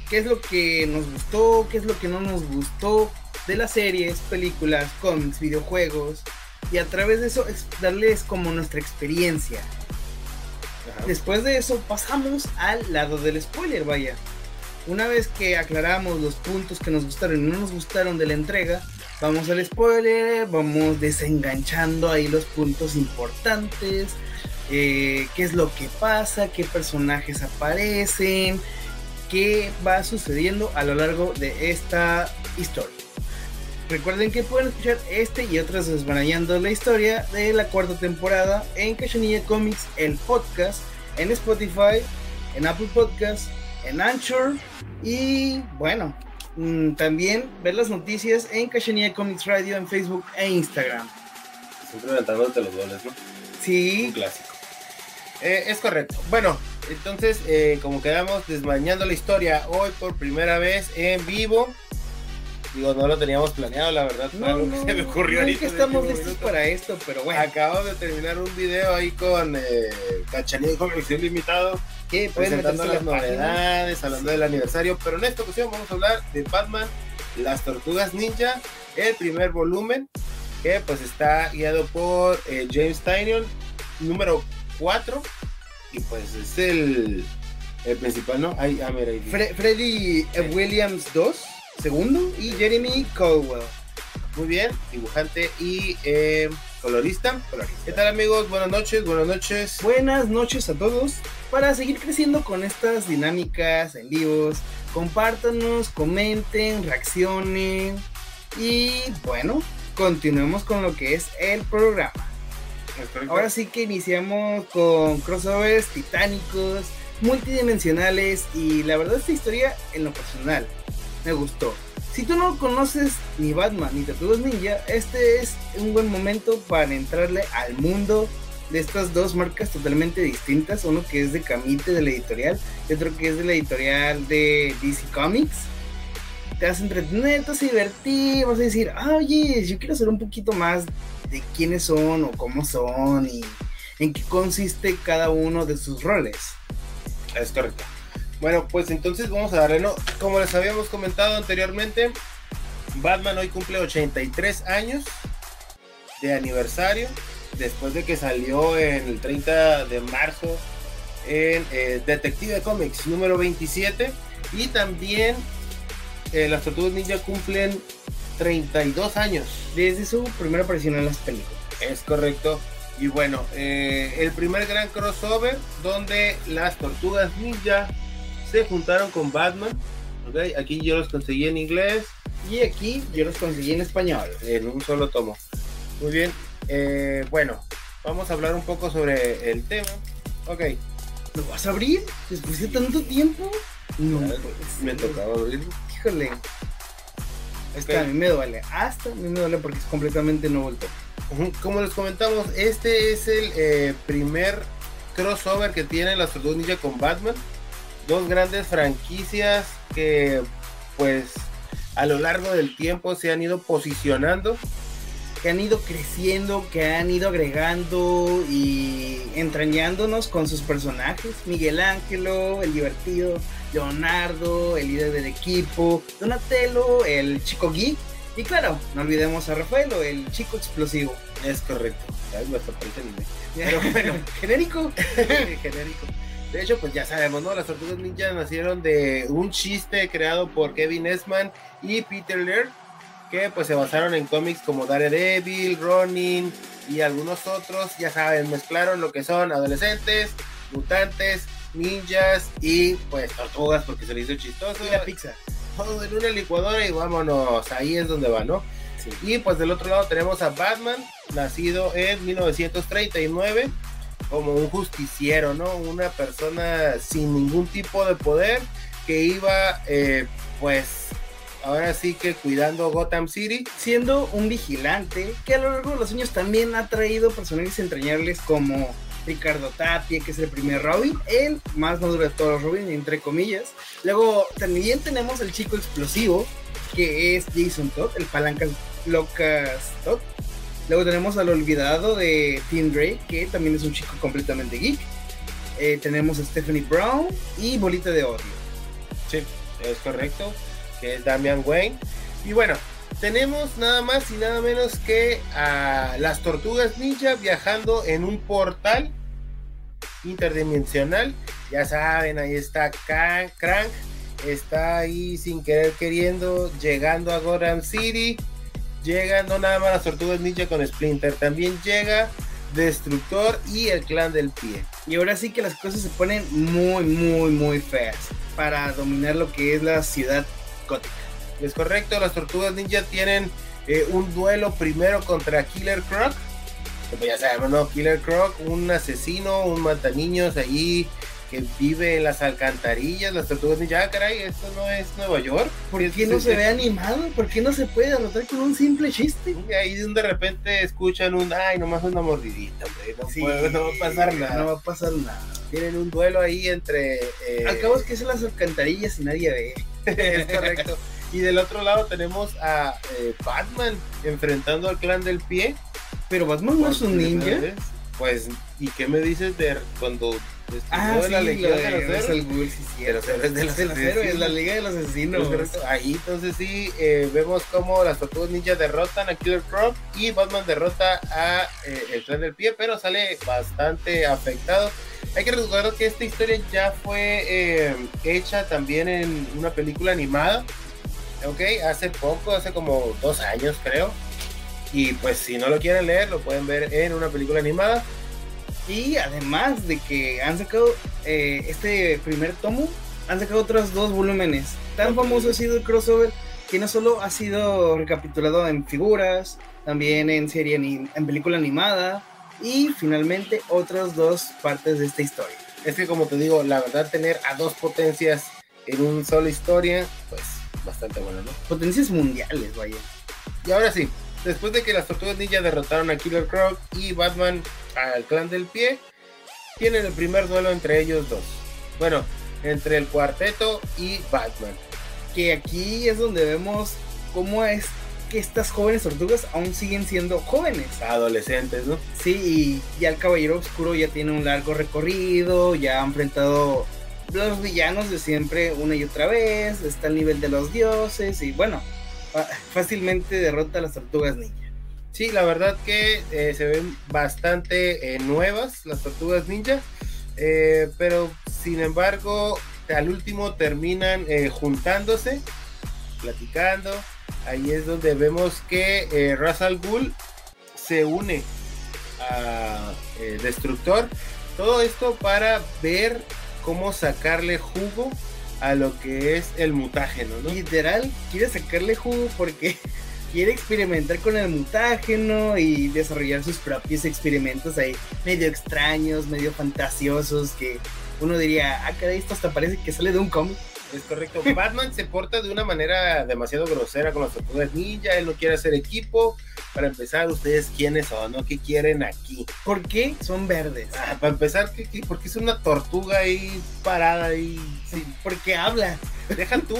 qué es lo que nos gustó, qué es lo que no nos gustó de las series, películas, cómics, videojuegos. Y a través de eso darles como nuestra experiencia. Después de eso pasamos al lado del spoiler, vaya. Una vez que aclaramos los puntos que nos gustaron y no nos gustaron de la entrega, vamos al spoiler, vamos desenganchando ahí los puntos importantes, eh, qué es lo que pasa, qué personajes aparecen, qué va sucediendo a lo largo de esta historia. Recuerden que pueden escuchar este y otros desvanayando la historia de la cuarta temporada en Cachanilla Comics, el podcast, en Spotify, en Apple Podcasts, en Anchor y bueno, mm, también ver las noticias en Cachanilla Comics Radio en Facebook e Instagram. Siempre aventándote los goles, ¿no? Un Sí, clásico. Eh, es correcto. Bueno, entonces, eh, como quedamos desmañando la historia hoy por primera vez en vivo. Digo, no lo teníamos planeado, la verdad. No, algo no, que se me ocurrió no es ahorita. que de estamos listos minuto. para esto, pero bueno, Acabo de terminar un video ahí con eh, Cachanilla Colección Limitado. que presentando las novedades, hablando del aniversario, pero en esta ocasión vamos a hablar de Batman, las Tortugas Ninja, el primer volumen, que pues está guiado por eh, James Tynion, número 4, y pues es el, el principal, ¿no? Ahí, ah, mira, ahí. Fre- Freddy Williams 2, segundo, y Jeremy Caldwell. Muy bien, dibujante y eh, colorista. ¿Qué tal amigos? Buenas noches, buenas noches. Buenas noches a todos. Para seguir creciendo con estas dinámicas en vivos, compártanos, comenten, reaccionen y bueno, continuemos con lo que es el programa. Ahora sí que iniciamos con crossovers titánicos, multidimensionales y la verdad esta historia en lo personal me gustó. Si tú no conoces ni Batman ni Tortugas Ninja, este es un buen momento para entrarle al mundo de estas dos marcas totalmente distintas, uno que es de Camite de la editorial y otro que es de la editorial de DC Comics. Te vas a entretener, te vas a vas a decir, ah, oye, yo quiero saber un poquito más de quiénes son o cómo son y en qué consiste cada uno de sus roles. Es correcto. Bueno, pues entonces vamos a darle, ¿no? Como les habíamos comentado anteriormente, Batman hoy cumple 83 años de aniversario, después de que salió en el 30 de marzo en eh, Detective Comics número 27. Y también eh, las Tortugas Ninja cumplen 32 años. Desde su primera aparición en las películas. Es correcto. Y bueno, eh, el primer gran crossover donde las tortugas ninja se juntaron con Batman. Aquí yo los conseguí en inglés Y aquí yo los conseguí en español. en un solo tomo. Muy bien. eh, bueno, vamos a hablar un poco sobre el tema. Ok, ¿Lo vas a abrir después de tanto tiempo? No, pues, me tocaba abrirlo. Híjole. Hasta Ok. a mí me duele. Hasta a mí me duele porque es completamente nuevo el toque. Ujú, Como les comentamos, este es el eh, primer crossover que tienen las Tortugas Ninja con Batman. Dos grandes franquicias que pues a lo largo del tiempo se han ido posicionando. Que han ido creciendo, que han ido agregando y entrañándonos con sus personajes. Miguel Ángelo, el divertido. Leonardo, el líder del equipo. Donatello, el chico geek. Y claro, no olvidemos a Rafaelo, el chico explosivo. Es correcto. Parece anime. <laughs> Pero bueno, genérico. <laughs> genérico. De hecho, pues ya sabemos, ¿no? Las Tortugas Ninja nacieron de un chiste creado por Kevin Esman y Peter Laird, que pues se basaron en cómics como Daredevil, Ronin y algunos otros. Ya saben, mezclaron lo que son adolescentes, mutantes, ninjas y pues tortugas porque se le hizo chistoso. Y la pizza. Todo en una licuadora y vámonos, ahí es donde va, ¿no? Y pues del otro lado tenemos a Batman, nacido en 1939 como un justiciero, ¿no? Una persona sin ningún tipo de poder que iba, eh, pues, ahora sí que cuidando Gotham City. Siendo un vigilante que a lo largo de los años también ha traído personajes entrañables como Ricardo Tapia, que es el primer Robin, el más maduro de todos los Robin, entre comillas. Luego también tenemos el chico explosivo, que es Jason Todd, el palancas locas Todd. Luego tenemos al olvidado de Tim Drake, que también es un chico completamente geek. Eh, tenemos a Stephanie Brown y Bolita de Odio. Sí, es correcto, que es Damian Wayne. Y bueno, tenemos nada más y nada menos que a las tortugas ninja viajando en un portal interdimensional. Ya saben, ahí está Crank, está ahí sin querer queriendo, llegando a Gotham City. Llegan no nada más las tortugas ninja con Splinter, también llega Destructor y el clan del pie. Y ahora sí que las cosas se ponen muy, muy, muy feas para dominar lo que es la ciudad gótica. Es correcto, las tortugas ninja tienen eh, un duelo primero contra Killer Croc. Como ya sabemos, ¿no? Killer Croc, un asesino, un mataniños allí que vive en las alcantarillas, las tortugas ninja, ah, caray, esto no es Nueva York. ¿Por qué no se ve animado? ¿Por qué no se puede derrotar con un simple chiste? Y ahí de repente escuchan un, ay, nomás una mordidita, hombre, no, no va a pasar nada. No va a pasar nada. Tienen un duelo ahí entre... Eh... Al cabo es que son las alcantarillas y nadie ve. <laughs> es correcto. Y del otro lado tenemos a eh, Batman enfrentando al clan del pie. Pero Batman no es un ninja. Pues, ¿y qué me dices de cuando Ah, sí, la Legión de los Héroes. Los de los héroes, la Liga de los Asesinos. Ahí entonces sí eh, vemos cómo las Tortugas Ninja derrotan a Killer Croc y Batman derrota a eh, el Clan del Pie, pero sale bastante afectado. Hay que recordar que esta historia ya fue eh, hecha también en una película animada. Ok, hace poco, hace como dos años creo. Y pues si no lo quieren leer, lo pueden ver en una película animada. Y además de que han sacado eh, este primer tomo, han sacado otros dos volúmenes. Tan famoso ha sido el crossover que no solo ha sido recapitulado en figuras, también en serie, en película animada y finalmente otras dos partes de esta historia. Es que como te digo, la verdad tener a dos potencias en una sola historia, pues bastante bueno, ¿no? Potencias mundiales, vaya. Y ahora sí, después de que las tortugas ninja derrotaron a Killer Croc y Batman al clan del pie, tienen el primer duelo entre ellos dos. Bueno, entre el cuarteto y Batman. Que aquí es donde vemos cómo es que estas jóvenes tortugas aún siguen siendo jóvenes. Adolescentes, ¿no? Sí, y ya el Caballero Oscuro ya tiene un largo recorrido, ya ha enfrentado los villanos de siempre una y otra vez, está al nivel de los dioses y bueno, fácilmente derrota a las tortugas ninja. Sí, la verdad que eh, se ven bastante eh, nuevas las tortugas ninja, eh, pero sin embargo al último terminan juntándose, platicando. Ahí es donde vemos que Russell Ghul se une a Destructor. Todo esto para ver cómo sacarle jugo a lo que es el mutágeno, ¿no? Literal, quiere sacarle jugo porque <laughs> quiere experimentar con el mutágeno y desarrollar sus propios experimentos ahí, medio extraños, medio fantasiosos, que uno diría, ah, caray, esto hasta parece que sale de un cómic. Es correcto. Batman se porta de una manera demasiado grosera con las tortugas ninja. Él no quiere hacer equipo. Para empezar, ¿ustedes quiénes son? ¿no? ¿Qué quieren aquí? ¿Por qué son verdes? Ah, para empezar, ¿qué, qué, por qué es una tortuga ahí parada ahí? Sí, porque habla. Deja tú.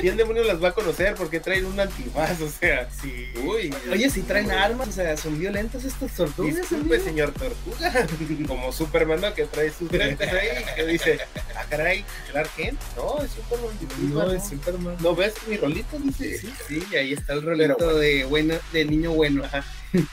¿Quién demonios las va a conocer? Porque traen un antifaz, <laughs> o sea. Sí. Uy. Oye, si traen armas, o sea, son violentas estas tortugas. Disculpe, señor tortuga. Como Superman, ¿no? Que trae sus lentes ahí. Que dice, ah, caray, Clark Kent. No, es Superman. No, es Superman. ¿No ves mi rolito? Dice. Sí, sí, ahí está el rolito de, bueno, de niño bueno.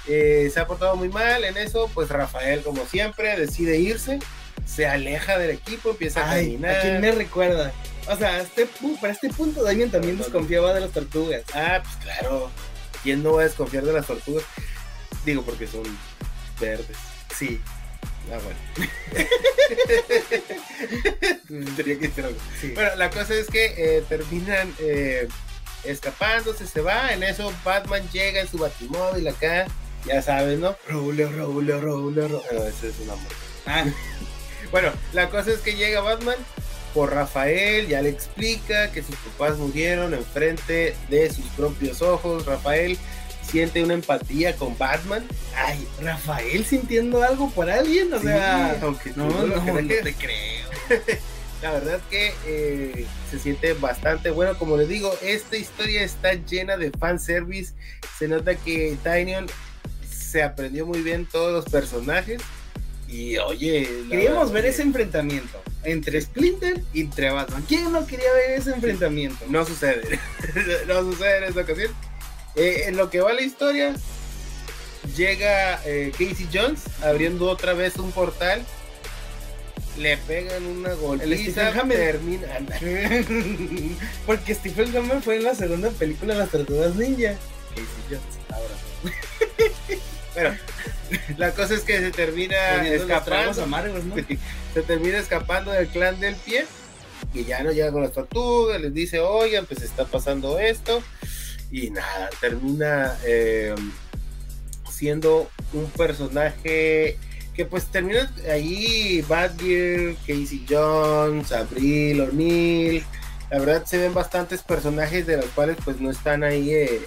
Eh, se ha portado muy mal en eso. Pues Rafael, como siempre, decide irse. Se aleja del equipo, empieza a caminar. ¿A quién me recuerda? O sea, este, para este punto Damien también desconfiaba de las tortugas. Ah, pues claro. ¿Quién no va a desconfiar de las tortugas? Digo, porque son verdes. Sí. Ah, bueno. <laughs> <laughs> Tenía que decir algo. Bueno, la cosa es que eh, terminan eh, escapándose, se va. En eso Batman llega en su batimóvil acá, ya sabes, ¿no? Raúl, Raúl, Raúl, Raúl. No, ese es un amor. Ah, <laughs> Bueno, la cosa es que llega Batman por Rafael, ya le explica que sus papás murieron enfrente de sus propios ojos. Rafael siente una empatía con Batman. ay, Rafael sintiendo algo por alguien, o Sí, sea, aunque no, no lo no, no te creo. <laughs> La verdad que eh, se siente bastante bueno. Como les digo, esta historia está llena de fanservice. Se nota que Tynion se aprendió muy bien todos los personajes. Y oye, Queríamos ver ese enfrentamiento entre Splinter y entre Batman. ¿Quién no quería ver ese enfrentamiento? No sucede. <laughs> no sucede en esta ocasión. Eh, en lo que va la historia, llega eh, Casey Jones abriendo otra vez un portal. Le pegan una golpiza, termina. <laughs> Porque Stephen Hammer fue en la segunda película de las Tortugas Ninja. Casey Jones, ahora. <laughs> bueno, <laughs> la cosa es que se termina escapando. amargos, ¿no? <laughs> se termina escapando del clan del pie. Y ya no llega con las tortugas, les dice, oigan, pues está pasando esto. Y nada, termina eh, siendo un personaje que pues termina ahí Badger, Casey Jones, Abril, O'Neill. La verdad se ven bastantes personajes de los cuales pues no están ahí eh,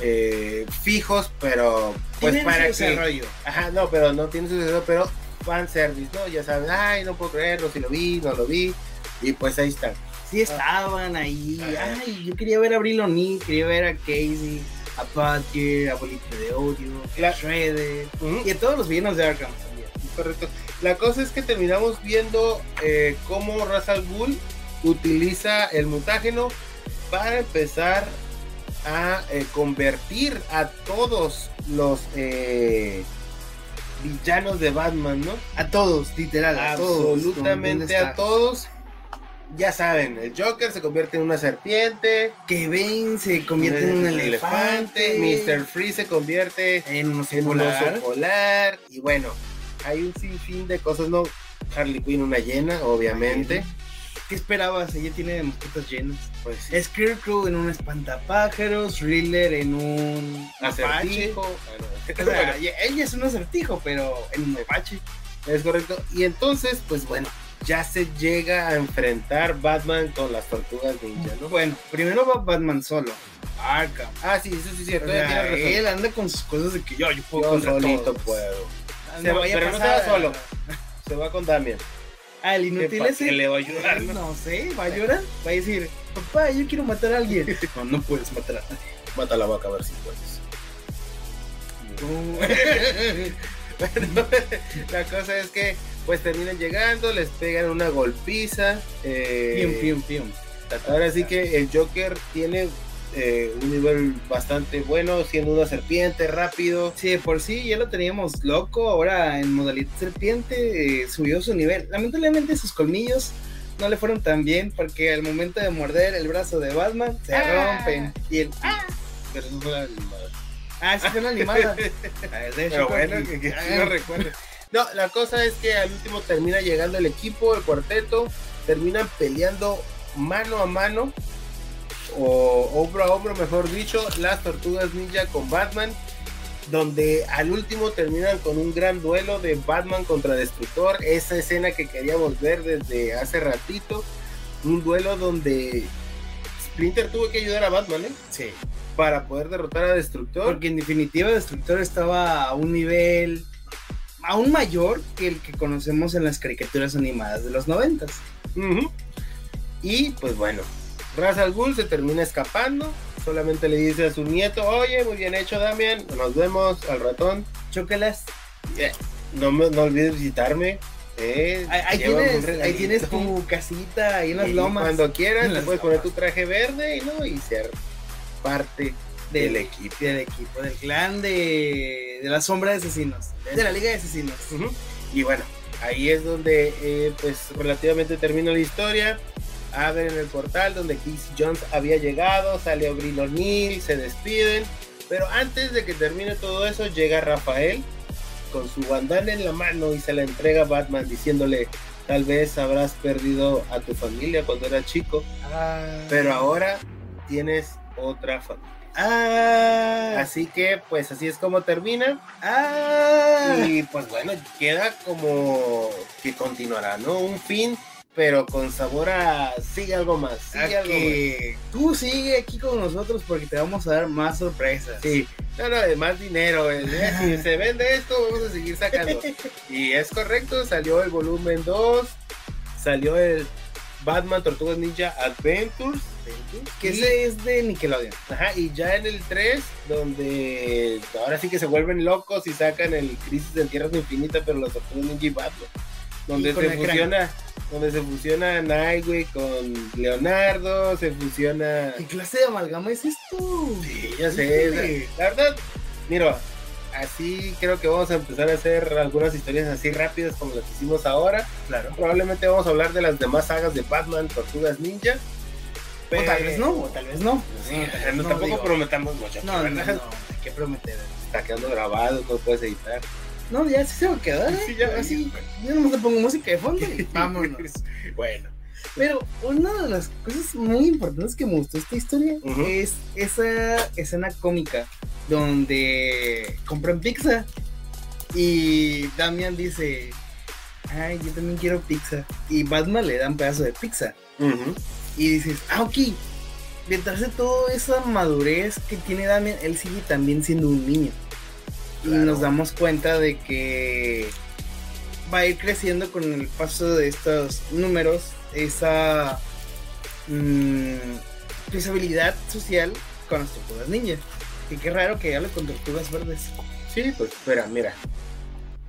eh, fijos, pero pues para su que... desarrollo. Ajá, no, pero no tiene su desarrollo, pero fanservice, ¿no? Ya saben, ay, no puedo creerlo, si lo vi, no lo vi. Y pues ahí están. Sí estaban ahí. Ay, yo quería ver a Abril O'Neill, quería ver a Casey, a Badger, a Bolita de Odio, La- a Shredder. Y a todos los villanos de Arkham también. Correcto. La cosa es que terminamos viendo eh, cómo Ra's al Ghul utiliza el mutágeno para empezar a eh, convertir a todos los eh, villanos de Batman, ¿no? A todos, literal, a todos. Absolutamente ¿Dónde a todos. Ya saben, el Joker se convierte en una serpiente, Que Bane se convierte en un elefante. Mr. Freeze se convierte En un polar. oso polar. Y bueno, hay un sinfín de cosas, ¿no? Harley Quinn, una llena, obviamente. ¿Qué esperabas? Ella tiene mascotas llenas. Pues Scarecrow en un espantapájaros, Thriller en un acertijo. <laughs> O <laughs> sea, ella es un acertijo, pero en un apache. Es correcto. Y entonces, pues bueno, ya se llega a enfrentar Batman con las tortugas ninja, ¿no? Bueno, primero va Batman solo. Arkham. Ah, sí, eso sí es cierto. O sea, razón. él anda con sus cosas de que yo, yo puedo Yo contra solito todos. puedo. Ah, va- pero no se va solo. <laughs> Se va con Damian. Ah, el inútil ¿Para ese. le va a ayudar, no? No sé, va a llorar. Va a decir, papá, yo quiero matar a alguien. <laughs> No, no puedes matar a nadie. Mata la vaca a ver si puedes. No. <laughs> Bueno, <laughs> la cosa es que pues terminan llegando, les pegan una golpiza. eh, Pium, pium, pium. Ahora sí que el Joker tiene eh, un nivel bastante bueno, siendo una serpiente rápido. Sí, de por sí ya lo teníamos loco, ahora en modalidad serpiente eh, subió su nivel. Lamentablemente sus colmillos no le fueron tan bien porque al momento de morder el brazo de Batman se Ah. rompen. Y el... Pero eso fue la animada. Ah, sí fue una animada. <laughs> A ver, de hecho, Pero bueno, que, que Ah, lo recuerdo. No, la cosa es que al último termina llegando el equipo, el cuarteto, terminan peleando mano a mano, o hombro a hombro, mejor dicho, las tortugas ninja con Batman, donde al último terminan con un gran duelo de Batman contra Destructor, esa escena que queríamos ver desde hace ratito, un duelo donde Splinter tuvo que ayudar a Batman, ¿eh? Sí. Para poder derrotar a Destructor. Porque en definitiva Destructor estaba a un nivel aún mayor que el que conocemos en las caricaturas animadas de los noventas. Ujú. Y pues bueno, Ra's al Ghul se termina escapando. Solamente le dice a su nieto, oye, muy bien hecho Damian, nos vemos al ratón. Chócalas. Eh, No, me, no olvides visitarme. eh, Ahí, tienes, ahí regalito. tienes tu casita ahí en las Y lomas. Cuando quieras, te puedes poner tu traje verde y, ¿no? y ser parte del equipo. Del equipo, del clan de, de la sombra de asesinos. De la liga de asesinos. Y bueno, ahí es donde eh, pues relativamente termina la historia. Abren el portal donde Casey Jones había llegado, sale Abril O'Neill, se despiden. Pero antes de que termine todo eso, llega Rafael con su bandana en la mano y se la entrega a Batman diciéndole, tal vez habrás perdido a tu familia cuando eras chico, Ah. pero ahora tienes otra familia. Ah, Así que, pues así es como termina. ah. Y pues bueno, queda como que continuará, ¿no? Un fin, pero con sabor a sigue algo más. Sigue algo más. tú sigue aquí con nosotros porque te vamos a dar más sorpresas. Sí, no, no, más dinero. eh, <laughs> Si se vende esto, vamos a seguir sacando. Y es correcto, salió el volumen 2, salió el Batman Tortugas Ninja Adventures. Que ese es de Nickelodeon. Ajá, y ya en el 3, donde ahora sí que se vuelven locos y sacan el Crisis en Tierras Infinitas, pero los Tortugas Ninja y Batman. Donde Y se fusiona, donde se fusiona Nightwing con Leonardo, se fusiona. ¿Qué clase de amalgama es esto? Sí, ya sé. La, la verdad, mira, así creo que vamos a empezar a hacer algunas historias así rápidas como las que hicimos ahora. Claro. Probablemente vamos a hablar de las demás sagas de Batman, Tortugas Ninja. O tal vez no, o tal vez no. Sí, No, tal vez no, no, tampoco digo. prometamos mucho. No, no, no, hay que prometer. Está quedando grabado, no puedes editar. No, ya sí se va a quedar. ¿eh? Sí, ya, así. Yo nomás le pongo música de fondo y <laughs> vámonos. bueno, Pero una de las cosas muy importantes que me gustó esta historia es esa escena cómica donde compran pizza y Damian dice, ay, yo también quiero pizza. Y Batman le da un pedazo de pizza. Y dices, ah, ok. Detrás de toda esa madurez que tiene Damian, él sigue también siendo un niño. Y nos damos cuenta de que va a ir creciendo con el paso de estos números esa mm, pues, habilidad social con las tortugas ninja. Y qué raro que hable con tortugas verdes. sí, pues espera, mira.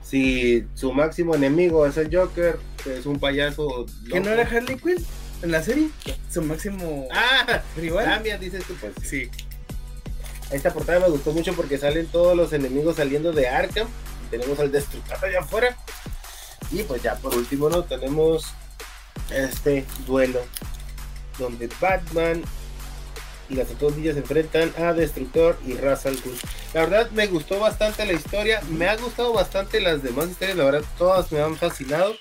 Si su máximo enemigo es el Joker, que es un payaso. ¿Que no era Harley Quinn en la serie? Su máximo Ah, rival. Damian, dices tú, pues Sí. Esta portada me gustó mucho porque salen todos los enemigos saliendo de Arkham. Tenemos al Destructor allá afuera. Y pues ya por último, ¿no? Tenemos este duelo donde Batman y las dos villas se enfrentan a Destructor y Ra's al Ghul. La verdad me gustó bastante la historia. Me ha gustado bastante las demás historias. La verdad todas me han fascinado.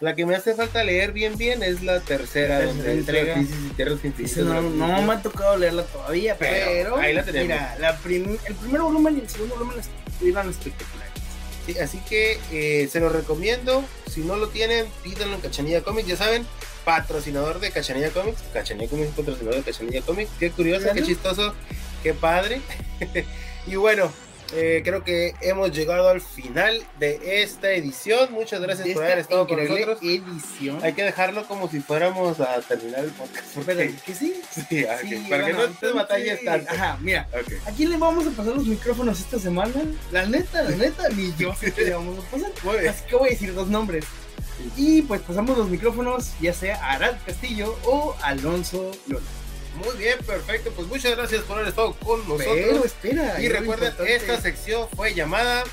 La que me hace falta leer bien bien es la tercera, La donde entrega. Y no, no me ha tocado leerla todavía, Pero pero, ahí la tenemos. Mira, la prim- el primer volumen y el segundo volumen estuvieron espectaculares. Sí, así que eh, se lo recomiendo. Si no lo tienen, pídanlo en Cachanilla Comics. Ya saben, patrocinador de Cachanilla Comics. Cachanilla Comics es patrocinador de Cachanilla Comics. Qué curioso, qué chistoso, qué padre. <laughs> y bueno, eh, creo que hemos llegado al final de esta edición. Muchas gracias por haber estado con nosotros. edición. Hay que dejarlo como si fuéramos a terminar el podcast. Pero, ¿que sí? Sí, Sí, para que no te batalles tanto. Ajá, mira. ¿a quién le vamos a pasar los micrófonos esta semana? La neta, la neta, ni yo <laughs> sé qué le vamos a pasar. Muy. Así que voy a decir dos nombres. Y pues pasamos los micrófonos, ya sea a Arad Castillo o Alonso Lola. Muy bien, perfecto. Pues muchas gracias por haber estado con nosotros. Pero espera. Y recuerden, esta sección fue llamada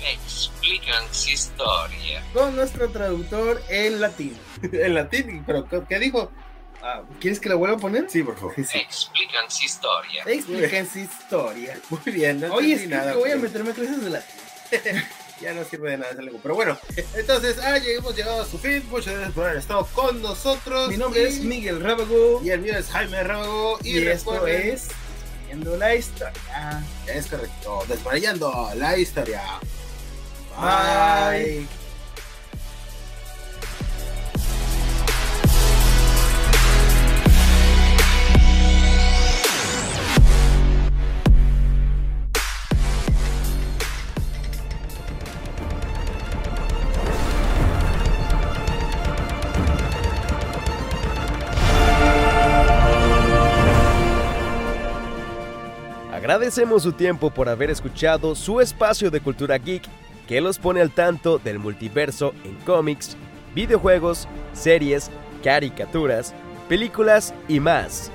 Explican su historia. con nuestro traductor en latín. <laughs> en latín, pero ¿qué, dijo? Ah, ¿Quieres que la vuelva a poner? Sí, por favor. Sí. Explican su historia. Expliquen su historia. Muy bien, no Oye, es que voy a meterme clases de latín. <laughs> Ya no sirve de nada ese lenguaje. Pero bueno, entonces, ah, hemos llegado a su fin. Muchas gracias por haber estado con nosotros. Mi nombre Y- es Miguel Rábago Y el mío es Jaime Rábago. Y, y, esto es Viendo la historia. Es correcto, desmayando la historia. Bye. Agradecemos su tiempo por haber escuchado su espacio de cultura geek que los pone al tanto del multiverso en cómics, videojuegos, series, caricaturas, películas y más.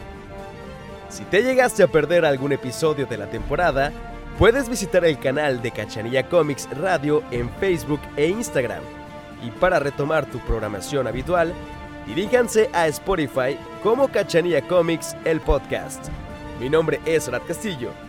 Si te llegaste a perder algún episodio de la temporada, puedes visitar el canal de Cachanilla Comics Radio en Facebook e Instagram. Y para retomar tu programación habitual, diríjanse a Spotify como Cachanilla Comics el podcast. Mi nombre es Rat Castillo.